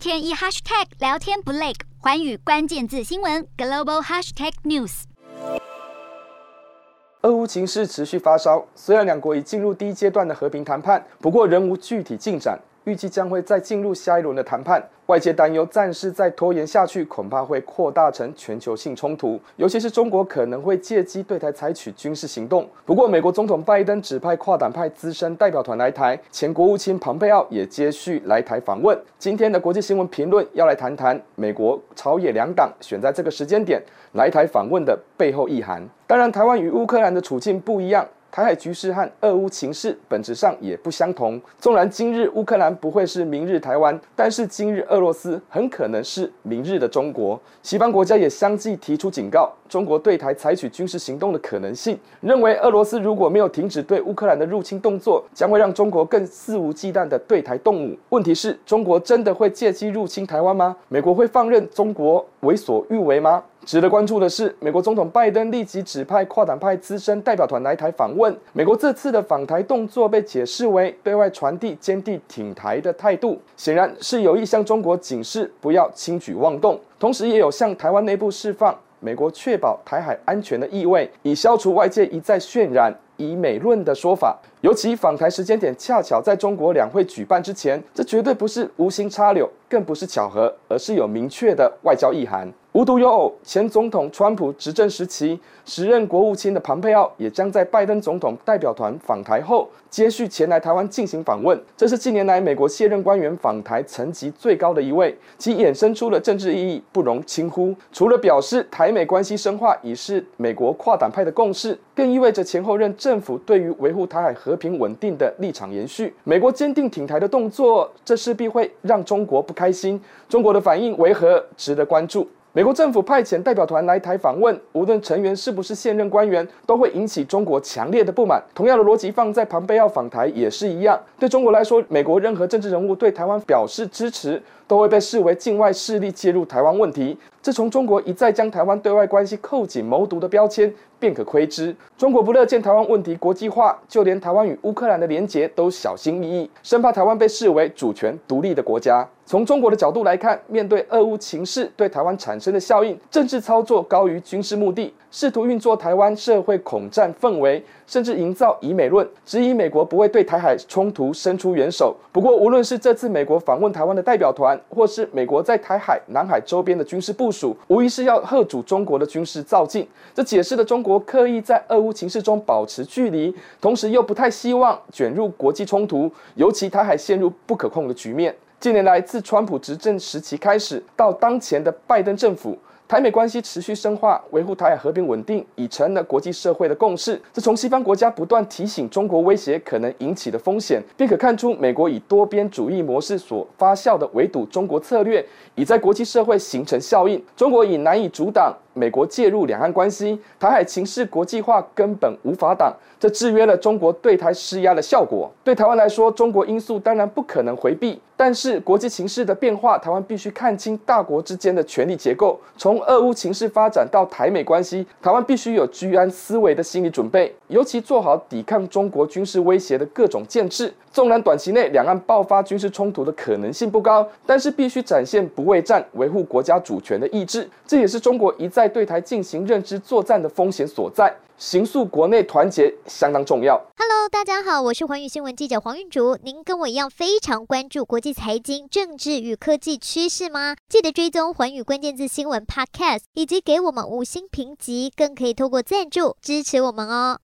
天一 hashtag 聊天不累，环宇关键字新闻 global hashtag news。俄乌情势持续发烧，虽然两国已进入第一阶段的和平谈判，不过仍无具体进展。预计将会再进入下一轮的谈判，外界担忧战事再拖延下去，恐怕会扩大成全球性冲突，尤其是中国可能会借机对台采取军事行动。不过，美国总统拜登指派跨党派资深代表团来台，前国务卿庞佩奥也接续来台访问。今天的国际新闻评论要来谈谈美国朝野两党选在这个时间点来台访问的背后意涵。当然，台湾与乌克兰的处境不一样。台海局势和俄乌情势本质上也不相同。纵然今日乌克兰不会是明日台湾，但是今日俄罗斯很可能是明日的中国。西方国家也相继提出警告，中国对台采取军事行动的可能性，认为俄罗斯如果没有停止对乌克兰的入侵动作，将会让中国更肆无忌惮地对台动武。问题是，中国真的会借机入侵台湾吗？美国会放任中国为所欲为吗？值得关注的是，美国总统拜登立即指派跨党派资深代表团来台访问。美国这次的访台动作被解释为对外传递坚定挺台的态度，显然是有意向中国警示不要轻举妄动，同时也有向台湾内部释放美国确保台海安全的意味，以消除外界一再渲染。以美论的说法。尤其访台时间点恰巧在中国两会举办之前，这绝对不是无心插柳，更不是巧合，而是有明确的外交意涵。无独有偶，前总统川普执政时期，时任国务卿的庞佩奥也将在拜登总统代表团访台后，接续前来台湾进行访问。这是近年来美国卸任官员访台层级最高的一位，其衍生出的政治意义不容轻忽。除了表示台美关系深化已是美国跨党派的共识，更意味着前后任政政府对于维护台海和平稳定的立场延续。美国坚定挺台的动作，这势必会让中国不开心。中国的反应为何，值得关注。美国政府派遣代表团来台访问，无论成员是不是现任官员，都会引起中国强烈的不满。同样的逻辑放在庞贝奥访台也是一样。对中国来说，美国任何政治人物对台湾表示支持，都会被视为境外势力介入台湾问题。自从中国一再将台湾对外关系扣紧谋独的标签，便可窥知，中国不乐见台湾问题国际化，就连台湾与乌克兰的连结都小心翼翼，生怕台湾被视为主权独立的国家。从中国的角度来看，面对俄乌情势对台湾产生的效应，政治操作高于军事目的，试图运作台湾社会恐战氛围，甚至营造以美论，质疑美国不会对台海冲突伸出援手。不过，无论是这次美国访问台湾的代表团，或是美国在台海、南海周边的军事部署，无疑是要吓阻中国的军事造进。这解释了中国刻意在俄乌情势中保持距离，同时又不太希望卷入国际冲突，尤其台海陷入不可控的局面。近年来，自川普执政时期开始，到当前的拜登政府，台美关系持续深化，维护台海和平稳定已成了国际社会的共识。这从西方国家不断提醒中国威胁可能引起的风险，便可看出美国以多边主义模式所发酵的围堵中国策略，已在国际社会形成效应。中国已难以阻挡。美国介入两岸关系，台海情势国际化根本无法挡，这制约了中国对台施压的效果。对台湾来说，中国因素当然不可能回避，但是国际情势的变化，台湾必须看清大国之间的权力结构。从俄乌情势发展到台美关系，台湾必须有居安思危的心理准备，尤其做好抵抗中国军事威胁的各种建制。纵然短期内两岸爆发军事冲突的可能性不高，但是必须展现不畏战、维护国家主权的意志。这也是中国一再在对台进行认知作战的风险所在。形塑国内团结相当重要。Hello，大家好，我是环宇新闻记者黄韵竹。您跟我一样非常关注国际财经、政治与科技趋势吗？记得追踪环宇关键字新闻 Podcast，以及给我们五星评级，更可以透过赞助支持我们哦。